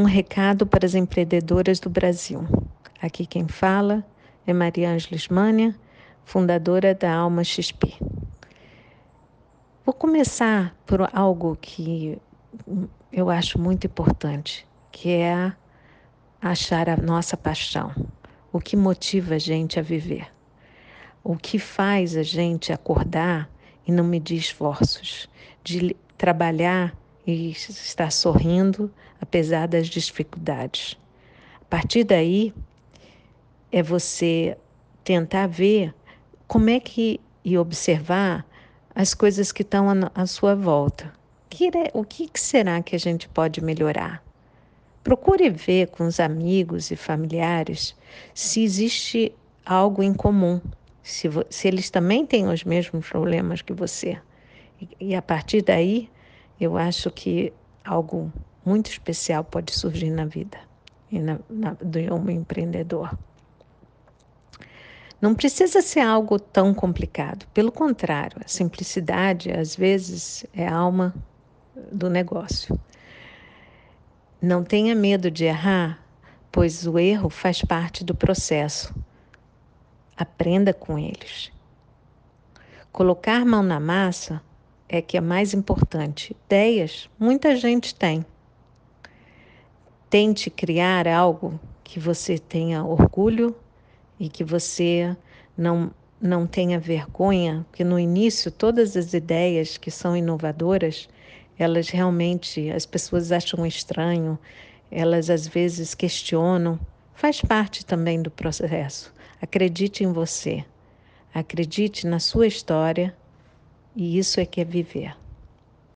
um recado para as empreendedoras do Brasil. Aqui quem fala é Maria Ângeles Mânia, fundadora da Alma XP. Vou começar por algo que eu acho muito importante, que é achar a nossa paixão, o que motiva a gente a viver, o que faz a gente acordar e não medir esforços, de trabalhar e estar sorrindo apesar das dificuldades. A partir daí é você tentar ver como é que e observar as coisas que estão à sua volta. O que será que a gente pode melhorar? Procure ver com os amigos e familiares se existe algo em comum, se, se eles também têm os mesmos problemas que você. E, e a partir daí, eu acho que algo muito especial pode surgir na vida e na, na, de um empreendedor. Não precisa ser algo tão complicado. Pelo contrário, a simplicidade, às vezes, é a alma do negócio. Não tenha medo de errar, pois o erro faz parte do processo. Aprenda com eles. Colocar mão na massa é que é mais importante. Ideias, muita gente tem. Tente criar algo que você tenha orgulho e que você não, não tenha vergonha, porque no início todas as ideias que são inovadoras, elas realmente as pessoas acham estranho, elas às vezes questionam. Faz parte também do processo. Acredite em você, acredite na sua história e isso é que é viver.